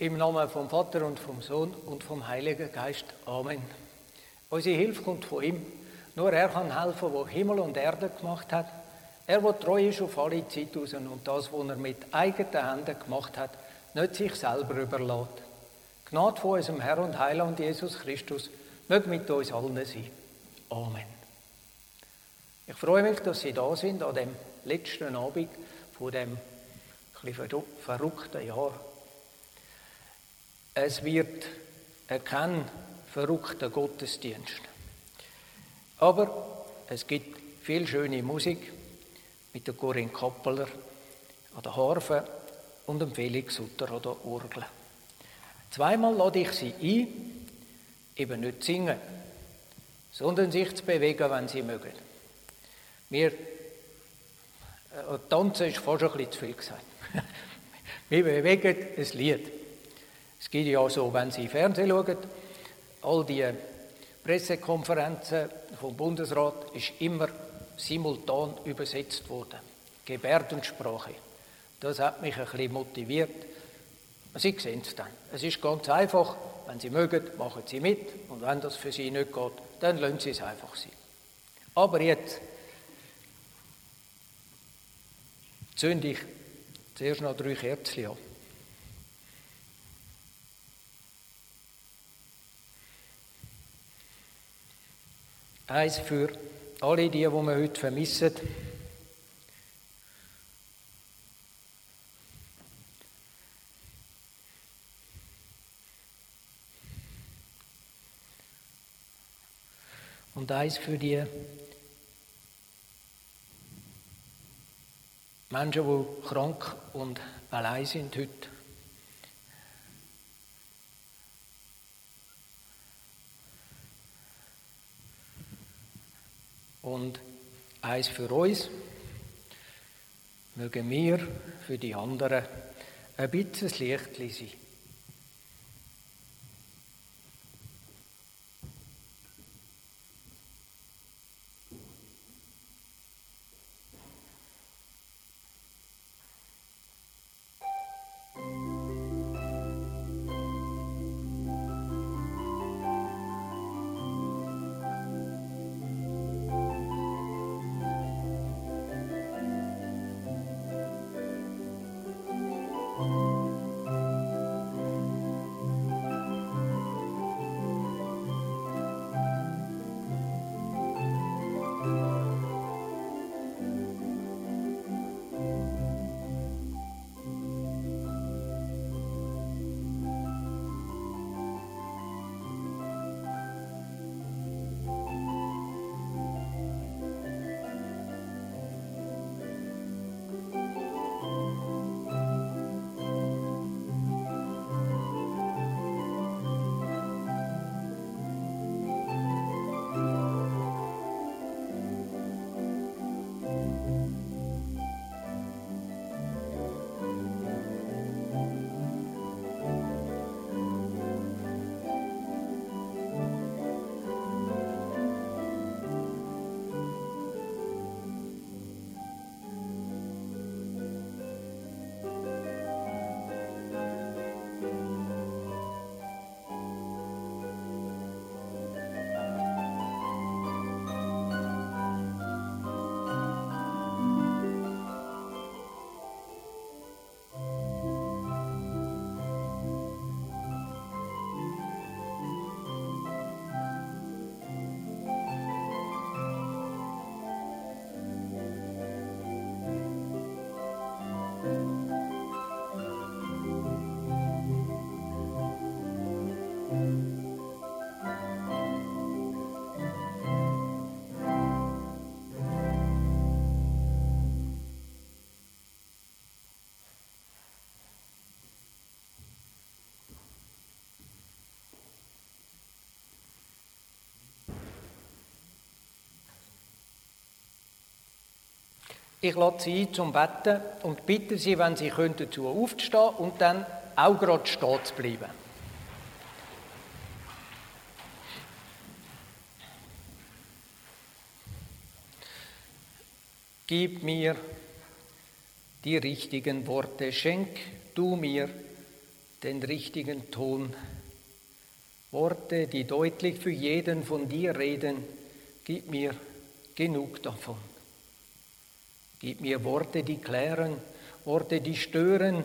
Im Namen vom Vater und vom Sohn und vom Heiligen Geist. Amen. Unsere Hilfe kommt von ihm. Nur er kann helfen, der Himmel und Erde gemacht hat. Er, der treu ist auf alle Zeit und das, was er mit eigenen Händen gemacht hat, nicht sich selber überlässt. Gnade von unserem Herr und Heiland Jesus Christus möge mit uns allen sein. Amen. Ich freue mich, dass Sie da sind an dem letzten Abend von dem verrückten Jahr. Es wird kein verrückter Gottesdienst. Aber es gibt viel schöne Musik mit der Corinne Kappeler an der Harfe und dem Felix Sutter an der Orgel. Zweimal lade ich sie ein, eben nicht zu singen, sondern sich zu bewegen, wenn sie mögen. Wir, äh, tanzen ist fast ein bisschen zu viel gesagt. Wir bewegen ein Lied. Es geht ja so, wenn Sie Fernsehen schauen, all die Pressekonferenzen vom Bundesrat ist immer simultan übersetzt worden. Gebärdensprache. Das hat mich ein bisschen motiviert. Sie sehen es dann. Es ist ganz einfach. Wenn Sie mögen, machen Sie mit. Und wenn das für Sie nicht geht, dann lassen Sie es einfach sein. Aber jetzt zünde ich zuerst noch drei Kerzen an. Eins für alle die, die wir heute vermissen. Und eins für die Menschen, die krank und allein sind heute. Und eins für uns, mögen wir für die anderen ein bisschen Licht sein. Ich lade Sie ein zum Betten und bitte Sie, wenn Sie können, dazu aufzustehen und dann auch gerade stehen zu bleiben. Gib mir die richtigen Worte, schenk du mir den richtigen Ton. Worte, die deutlich für jeden von dir reden, gib mir genug davon. Gib mir Worte, die klären, Worte, die stören,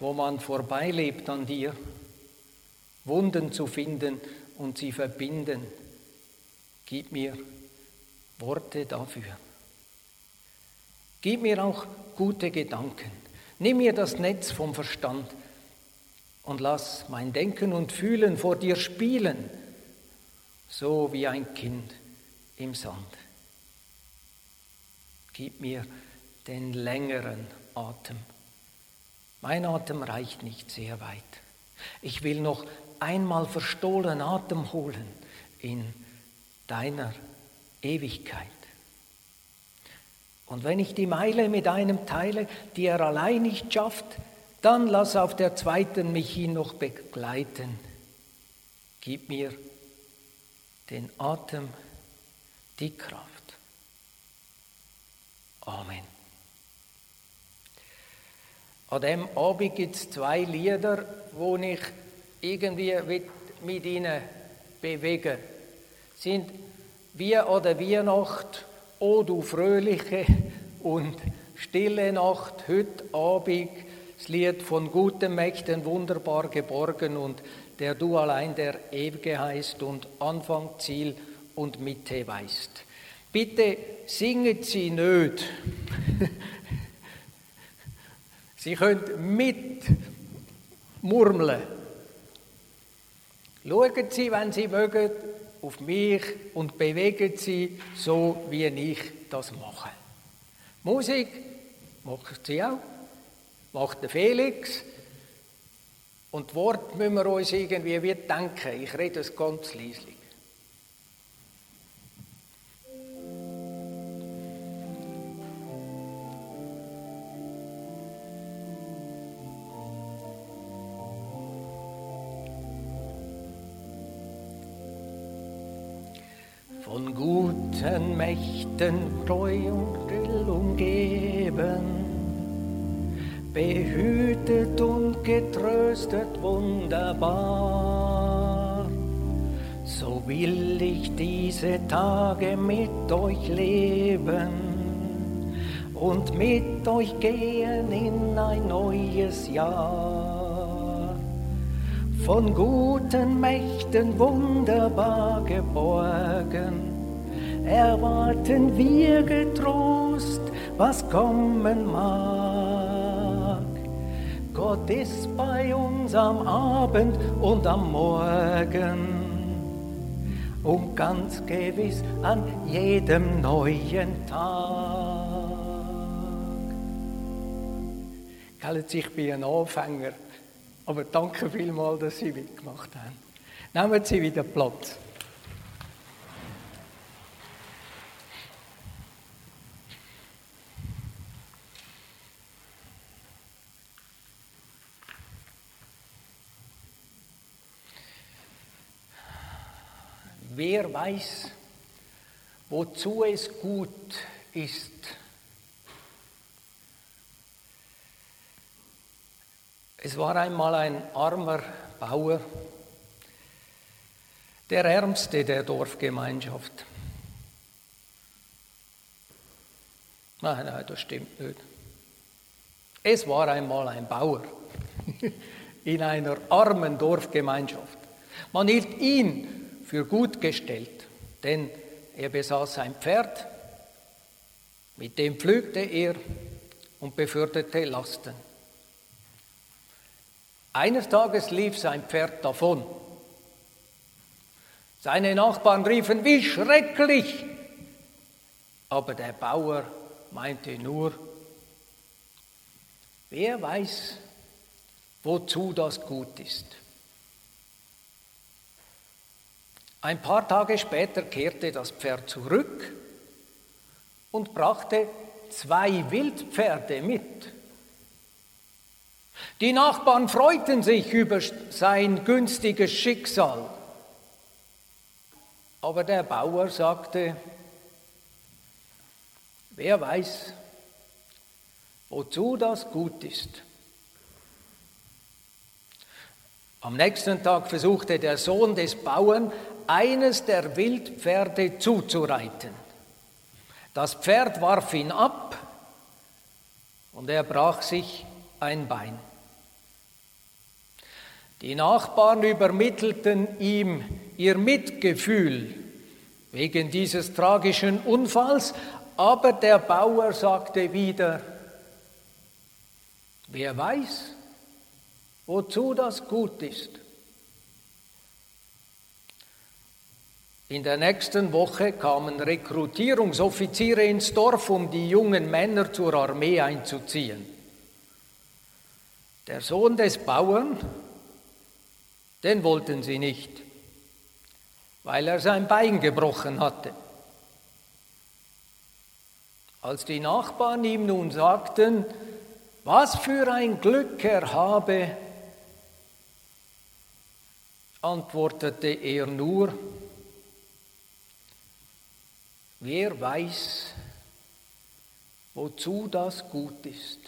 wo man vorbeilebt an dir. Wunden zu finden und sie verbinden. Gib mir Worte dafür. Gib mir auch gute Gedanken. Nimm mir das Netz vom Verstand und lass mein Denken und Fühlen vor dir spielen, so wie ein Kind im Sand. Gib mir den längeren Atem. Mein Atem reicht nicht sehr weit. Ich will noch einmal verstohlen Atem holen in deiner Ewigkeit. Und wenn ich die Meile mit einem teile, die er allein nicht schafft, dann lass auf der zweiten mich ihn noch begleiten. Gib mir den Atem, die Kraft. Amen. An dem Abend gibt es zwei Lieder, wo ich irgendwie mit ihnen bewege. Sind wie oder Weihnacht, O du fröhliche und stille Nacht, heute Abend, das Lied von guten Mächten wunderbar geborgen und der du allein der Ewige heißt und Anfang, Ziel und Mitte weißt. Bitte singet sie nicht. sie können mit murmeln. Schauen Sie, wenn Sie mögen, auf mich und bewegen Sie so, wie ich das mache. Musik macht sie auch, macht der Felix. Und Wort müssen wir uns irgendwie wie denken. Ich rede es ganz leislich. Von guten Mächten treu und still umgeben, behütet und getröstet wunderbar. So will ich diese Tage mit euch leben und mit euch gehen in ein neues Jahr. Von guten Mächten wunderbar geborgen, erwarten wir getrost, was kommen mag. Gott ist bei uns am Abend und am Morgen und ganz gewiss an jedem neuen Tag. Ich bin ein Anfänger, aber danke vielmals, dass Sie mitgemacht haben. Nehmen Sie wieder Platz. Wer weiß, wozu es gut ist. Es war einmal ein armer Bauer, der ärmste der Dorfgemeinschaft. Nein, nein, das stimmt nicht. Es war einmal ein Bauer in einer armen Dorfgemeinschaft. Man hielt ihn für gut gestellt, denn er besaß ein Pferd, mit dem pflügte er und beförderte Lasten. Eines Tages lief sein Pferd davon. Seine Nachbarn riefen, wie schrecklich! Aber der Bauer meinte nur, wer weiß, wozu das gut ist. Ein paar Tage später kehrte das Pferd zurück und brachte zwei Wildpferde mit. Die Nachbarn freuten sich über sein günstiges Schicksal. Aber der Bauer sagte, wer weiß, wozu das gut ist. Am nächsten Tag versuchte der Sohn des Bauern, eines der Wildpferde zuzureiten. Das Pferd warf ihn ab und er brach sich ein Bein. Die Nachbarn übermittelten ihm ihr Mitgefühl wegen dieses tragischen Unfalls, aber der Bauer sagte wieder, wer weiß, wozu das gut ist. In der nächsten Woche kamen Rekrutierungsoffiziere ins Dorf, um die jungen Männer zur Armee einzuziehen. Der Sohn des Bauern, den wollten sie nicht, weil er sein Bein gebrochen hatte. Als die Nachbarn ihm nun sagten, was für ein Glück er habe, antwortete er nur, wer weiß, wozu das gut ist.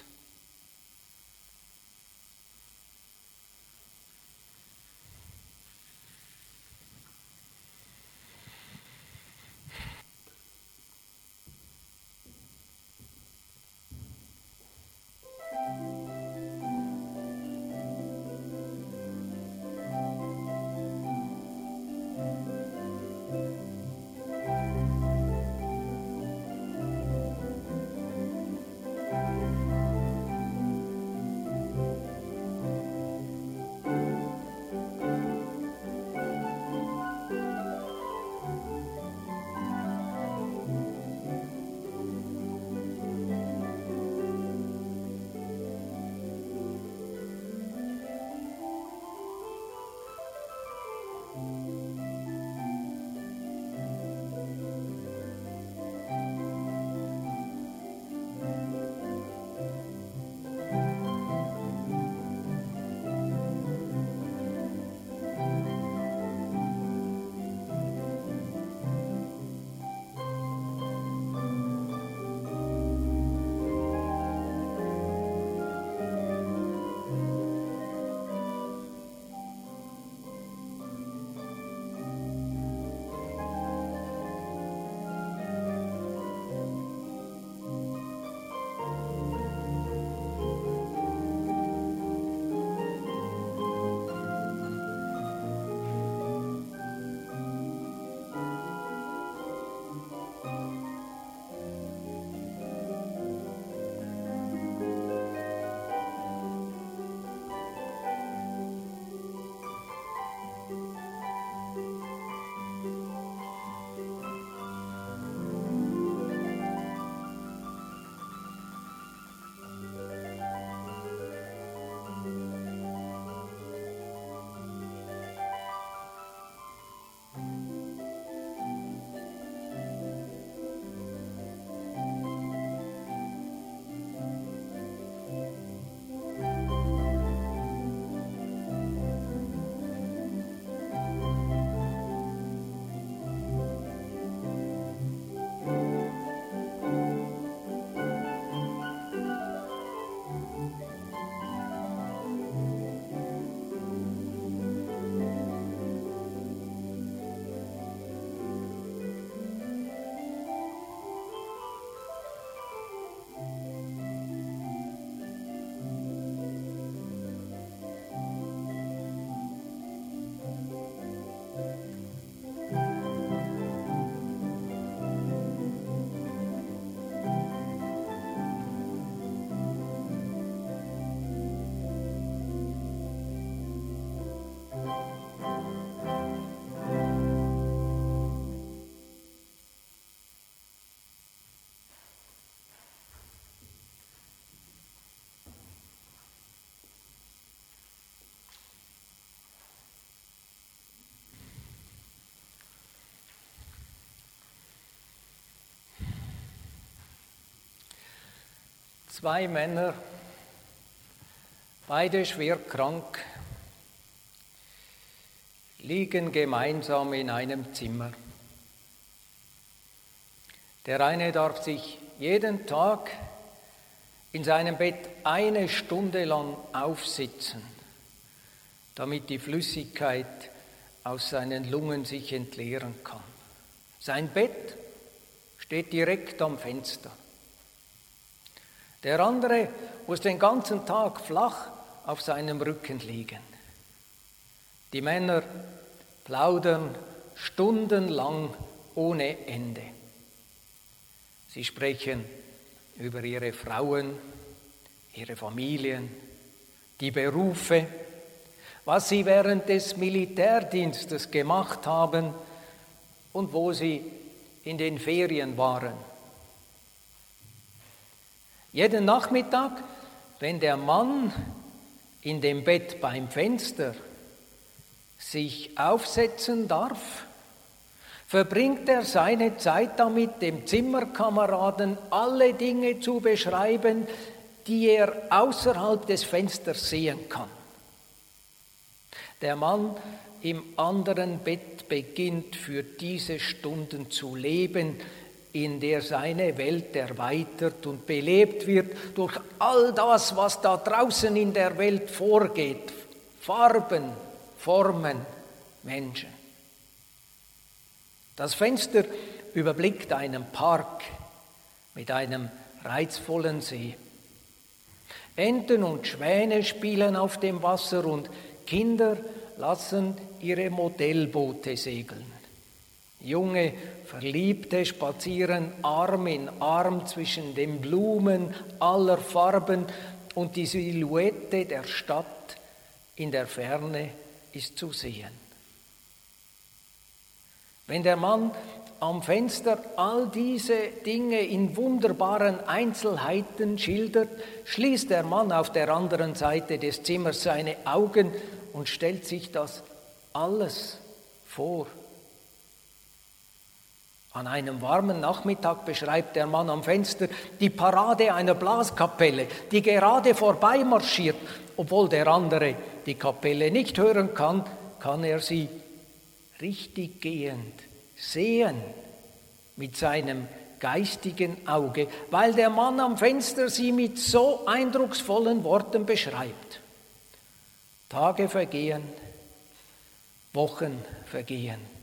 Zwei Männer, beide schwer krank, liegen gemeinsam in einem Zimmer. Der eine darf sich jeden Tag in seinem Bett eine Stunde lang aufsitzen, damit die Flüssigkeit aus seinen Lungen sich entleeren kann. Sein Bett steht direkt am Fenster. Der andere muss den ganzen Tag flach auf seinem Rücken liegen. Die Männer plaudern stundenlang ohne Ende. Sie sprechen über ihre Frauen, ihre Familien, die Berufe, was sie während des Militärdienstes gemacht haben und wo sie in den Ferien waren. Jeden Nachmittag, wenn der Mann in dem Bett beim Fenster sich aufsetzen darf, verbringt er seine Zeit damit, dem Zimmerkameraden alle Dinge zu beschreiben, die er außerhalb des Fensters sehen kann. Der Mann im anderen Bett beginnt für diese Stunden zu leben, in der seine Welt erweitert und belebt wird durch all das, was da draußen in der Welt vorgeht. Farben, Formen, Menschen. Das Fenster überblickt einen Park mit einem reizvollen See. Enten und Schwäne spielen auf dem Wasser und Kinder lassen ihre Modellboote segeln. Junge Verliebte spazieren Arm in Arm zwischen den Blumen aller Farben und die Silhouette der Stadt in der Ferne ist zu sehen. Wenn der Mann am Fenster all diese Dinge in wunderbaren Einzelheiten schildert, schließt der Mann auf der anderen Seite des Zimmers seine Augen und stellt sich das alles vor. An einem warmen Nachmittag beschreibt der Mann am Fenster die Parade einer Blaskapelle, die gerade vorbei marschiert. Obwohl der andere die Kapelle nicht hören kann, kann er sie richtig gehend sehen mit seinem geistigen Auge, weil der Mann am Fenster sie mit so eindrucksvollen Worten beschreibt. Tage vergehen, Wochen vergehen.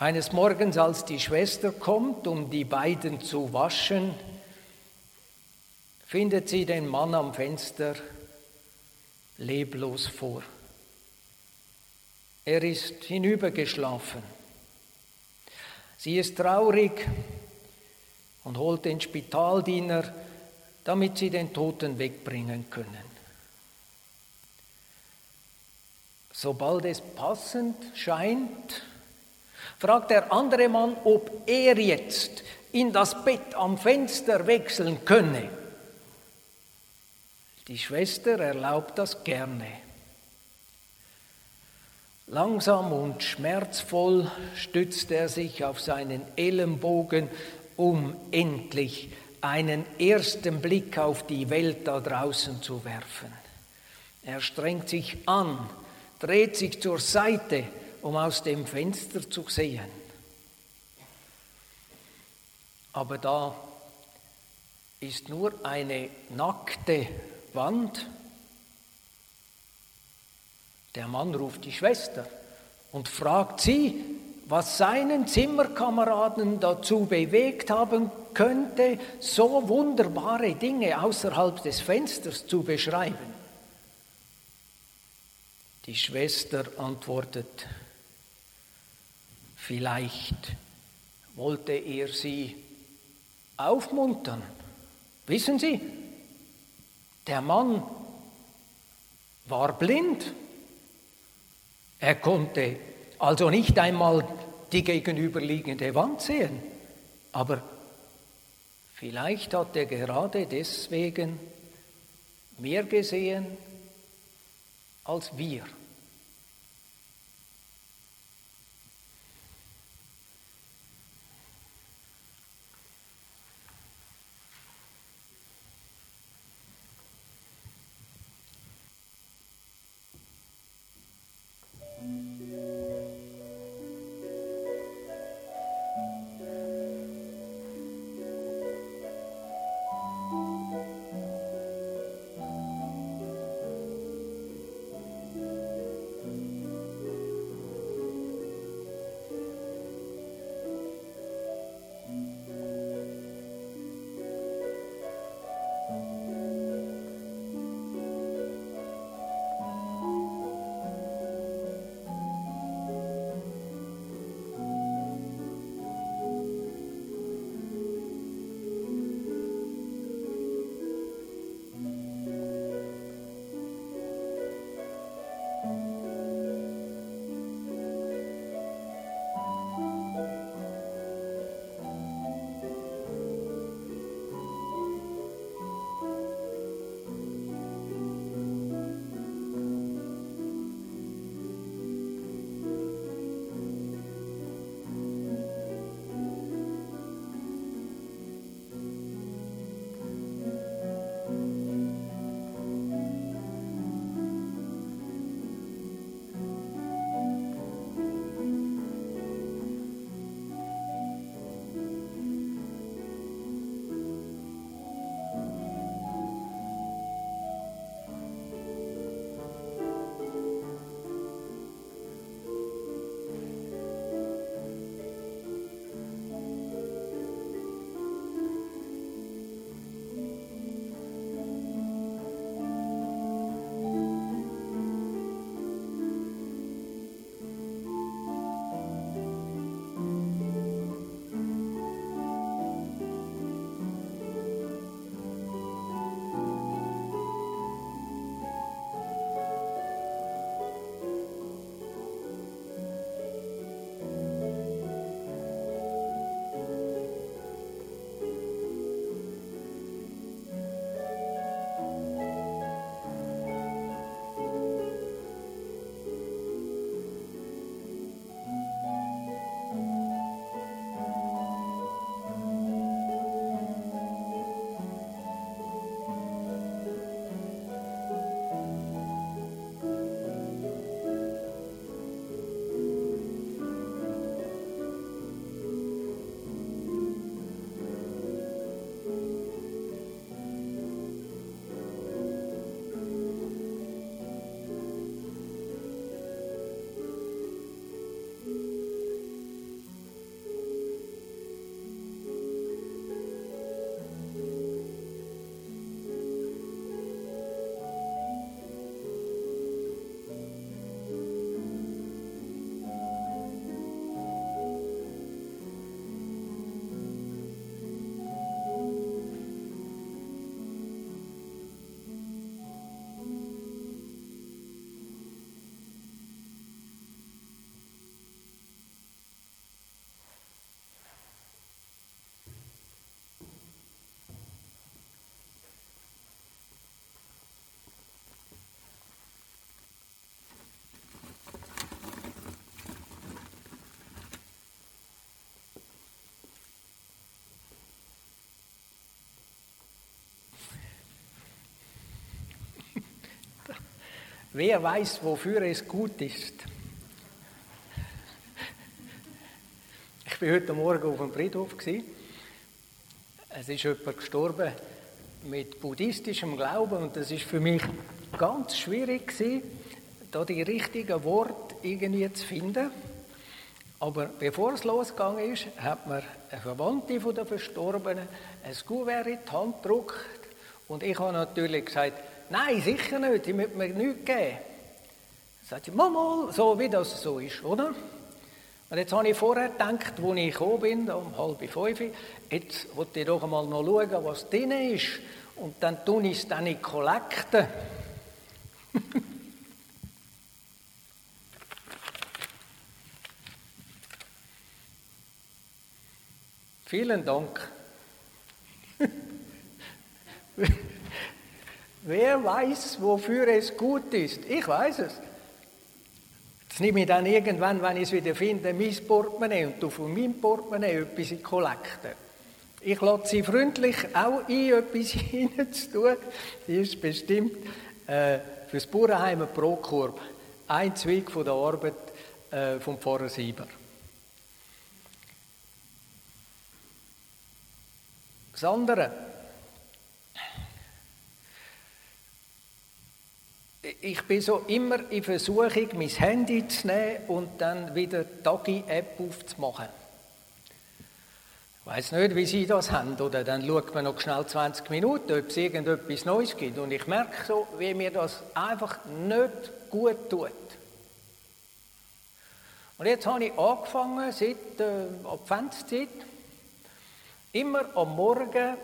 Eines Morgens, als die Schwester kommt, um die beiden zu waschen, findet sie den Mann am Fenster leblos vor. Er ist hinübergeschlafen. Sie ist traurig und holt den Spitaldiener, damit sie den Toten wegbringen können. Sobald es passend scheint, fragt der andere Mann, ob er jetzt in das Bett am Fenster wechseln könne. Die Schwester erlaubt das gerne. Langsam und schmerzvoll stützt er sich auf seinen Ellenbogen, um endlich einen ersten Blick auf die Welt da draußen zu werfen. Er strengt sich an, dreht sich zur Seite um aus dem Fenster zu sehen. Aber da ist nur eine nackte Wand. Der Mann ruft die Schwester und fragt sie, was seinen Zimmerkameraden dazu bewegt haben könnte, so wunderbare Dinge außerhalb des Fensters zu beschreiben. Die Schwester antwortet, Vielleicht wollte er sie aufmuntern. Wissen Sie, der Mann war blind. Er konnte also nicht einmal die gegenüberliegende Wand sehen. Aber vielleicht hat er gerade deswegen mehr gesehen als wir. Wer weiß, wofür es gut ist? Ich war heute Morgen auf dem Friedhof. Es ist jemand gestorben mit buddhistischem Glauben und das ist für mich ganz schwierig gewesen, da die richtigen Worte irgendwie zu finden. Aber bevor es losgegangen ist, hat mir eine Verwandte von der Verstorbenen ein Kuvert in die Hand gedruckt und ich habe natürlich gesagt, nein, sicher nicht, die müssen mir nichts geben. Sagt sie, mal, so wie das so ist, oder? Und jetzt habe ich vorher gedacht, als ich gekommen bin, um halb fünf, jetzt wollte ich doch einmal noch schauen, was drin ist. Und dann tue ich es dann in Kollekte. Vielen Dank. Wer weiß, wofür es gut ist? Ich weiß es. Jetzt nehme ich dann irgendwann, wenn ich es wieder finde, mein Portemonnaie und du von meinem Portemonnaie etwas in Kollekte. Ich lade Sie freundlich auch ein, etwas hineinzutun. Das ist bestimmt äh, für das Bauernheim Prokorb ein Zweig von der Arbeit äh, vom Pfarrer Sieber. Das andere, ich bin so immer in Versuchung, mein Handy zu nehmen und dann wieder die Tagi-App aufzumachen. Ich weiß nicht, wie Sie das haben, oder dann schaut man noch schnell 20 Minuten, ob es irgendetwas Neues gibt. Und ich merke so, wie mir das einfach nicht gut tut. Und jetzt habe ich angefangen, seit äh, Adventszeit, immer am Morgen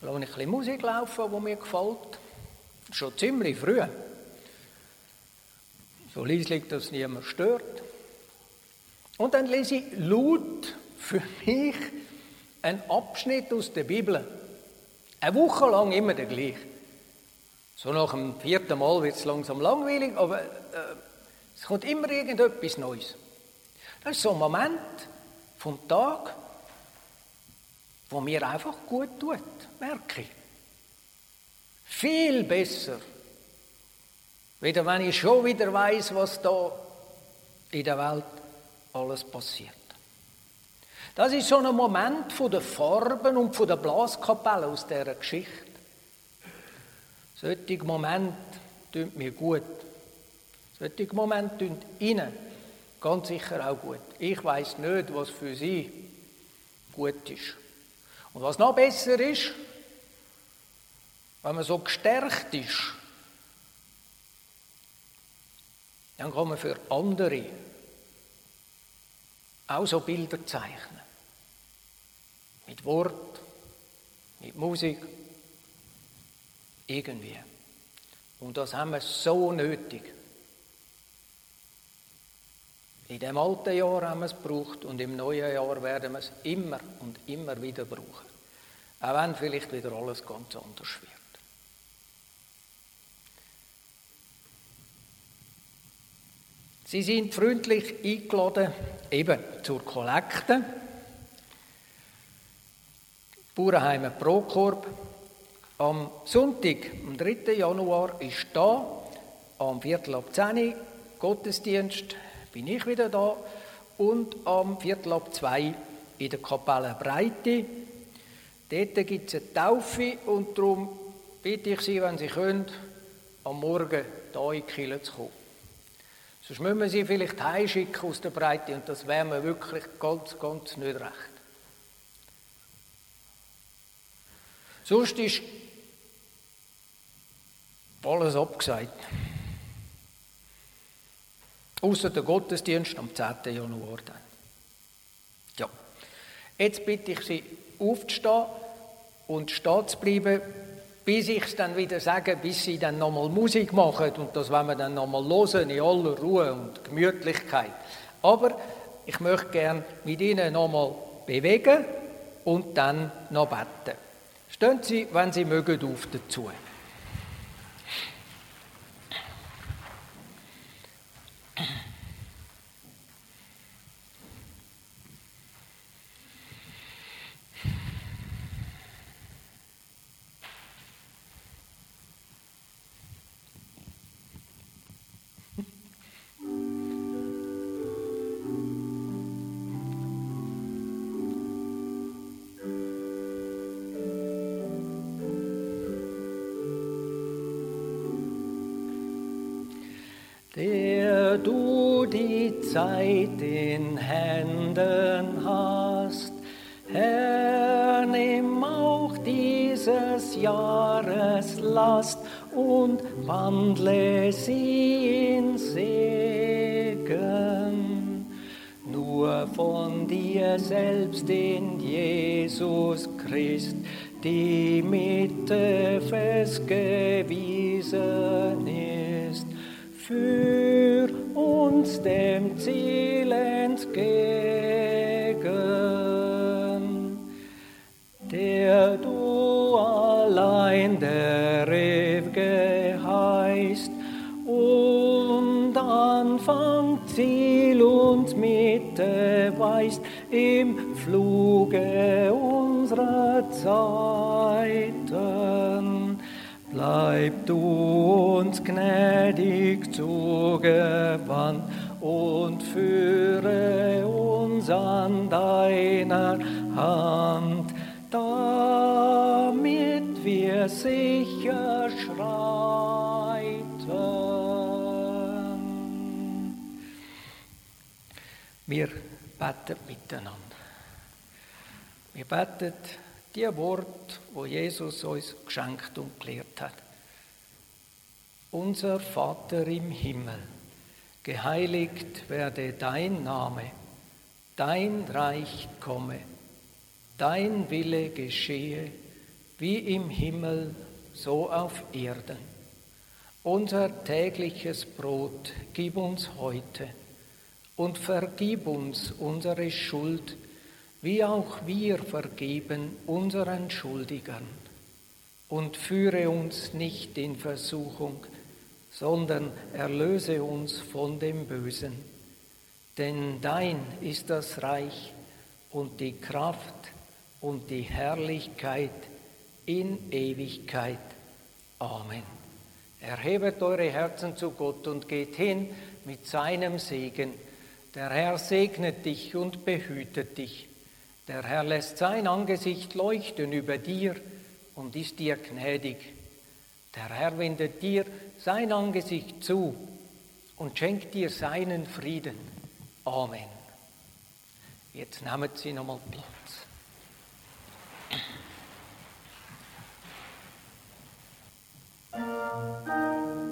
lasse ich ein bisschen Musik laufen, die mir gefällt schon ziemlich früh. So leislich, dass niemand stört. Und dann lese ich laut für mich einen Abschnitt aus der Bibel. Eine Woche lang immer der gleiche. So nach dem vierten Mal wird es langsam langweilig, aber äh, es kommt immer irgendetwas Neues. Das ist so ein Moment vom Tag, wo mir einfach gut tut, merke ich. Viel besser. Wieder wenn ich schon wieder weiß, was da in der Welt alles passiert. Das ist so ein Moment von den Farben und von der Blaskapelle aus dieser Geschichte. Solche Momente tun mir gut. Solche Momente tun Ihnen ganz sicher auch gut. Ich weiß nicht, was für Sie gut ist. Und was noch besser ist, wenn man so gestärkt ist, dann kann man für andere auch so Bilder zeichnen. Mit Wort, mit Musik, irgendwie. Und das haben wir so nötig. In dem alten Jahr haben wir es gebraucht und im neuen Jahr werden wir es immer und immer wieder brauchen. Auch wenn vielleicht wieder alles ganz anders wird. Sie sind freundlich eingeladen, eben zur Kollekte. Bauernheim Prokorb. Am Sonntag, am 3. Januar, ist da, am Viertel ab 10 Uhr, Gottesdienst, bin ich wieder da, und am Viertel ab 2 in der Kapelle Breite. Dort gibt es eine Taufe und darum bitte ich Sie, wenn Sie können, am Morgen hier in die Kirche zu kommen. Sonst müssen wir sie vielleicht heimschicken aus der Breite und das wäre mir wirklich ganz, ganz nicht recht. Sonst ist alles abgesagt. Außer der Gottesdienst am 10. Januar dann. Ja. Jetzt bitte ich Sie aufzustehen und stehen zu bleiben, bis ich es dann wieder sage, bis sie dann nochmal Musik machen und das wollen wir dann nochmal hören in aller Ruhe und Gemütlichkeit. Aber ich möchte gern mit Ihnen nochmal bewegen und dann noch beten. Stehen Sie, wenn Sie mögen, auf dazu. Jesus Christ die Mitte festgewiesen ist, für uns dem Ziel entgegen, der du allein der Ewige heißt und Anfang, Ziel und Mitte weißt im Fluge Zeiten. Bleib du uns gnädig zugewandt und führe uns an deiner Hand, damit wir sicher schreiten. Wir beten miteinander. Wir beten die Wort, wo Jesus uns geschenkt und gelehrt hat. Unser Vater im Himmel, geheiligt werde dein Name, dein Reich komme, dein Wille geschehe, wie im Himmel, so auf Erden. Unser tägliches Brot gib uns heute und vergib uns unsere Schuld, wie auch wir vergeben unseren Schuldigern. Und führe uns nicht in Versuchung, sondern erlöse uns von dem Bösen. Denn dein ist das Reich und die Kraft und die Herrlichkeit in Ewigkeit. Amen. Erhebet eure Herzen zu Gott und geht hin mit seinem Segen. Der Herr segnet dich und behütet dich. Der Herr lässt sein Angesicht leuchten über dir und ist dir gnädig. Der Herr wendet dir sein Angesicht zu und schenkt dir seinen Frieden. Amen. Jetzt nehmen Sie nochmal Platz. Musik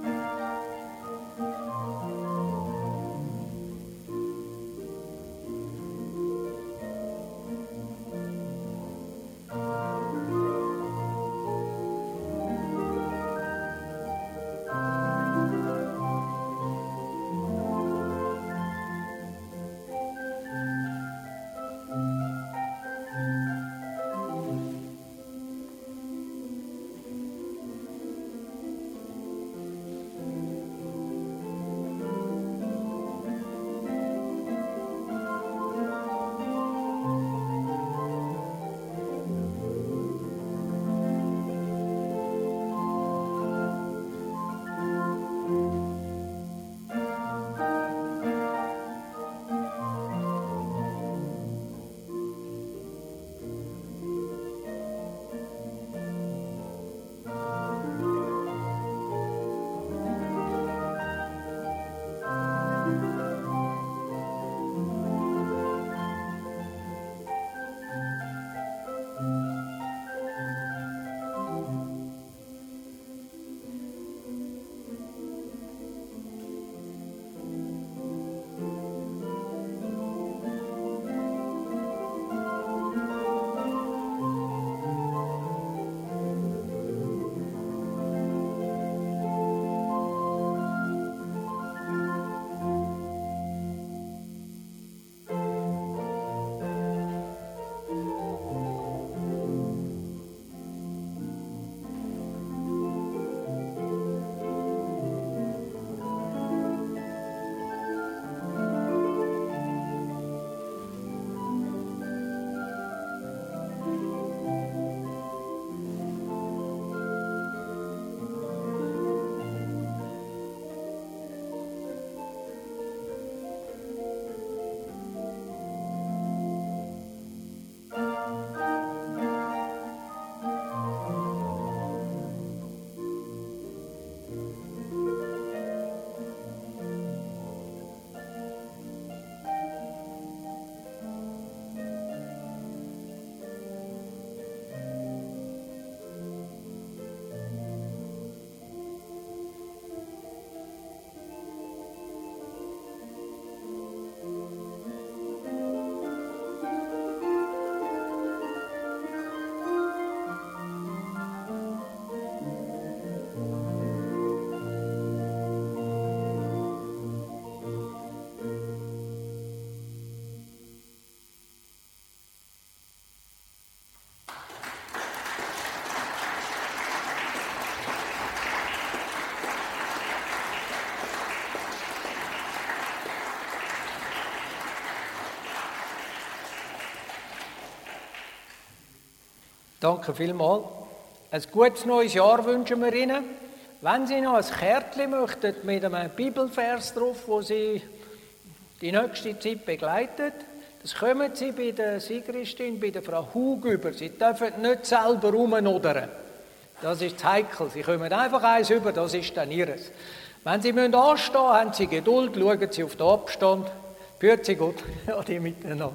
Danke vielmals. Ein gutes neues Jahr wünschen wir Ihnen. Wenn Sie noch ein Kärtchen möchten mit einem Bibelvers drauf, wo Sie die nächste Zeit begleitet, das kommen Sie bei der Sigristin, bei der Frau Hug über. Sie dürfen nicht selber rumnodern. Das ist heikel. Sie kommen einfach eins über, das ist dann Ihres. Wenn Sie müssen anstehen haben Sie Geduld, schauen Sie auf den Abstand. Sie gut. Ade miteinander.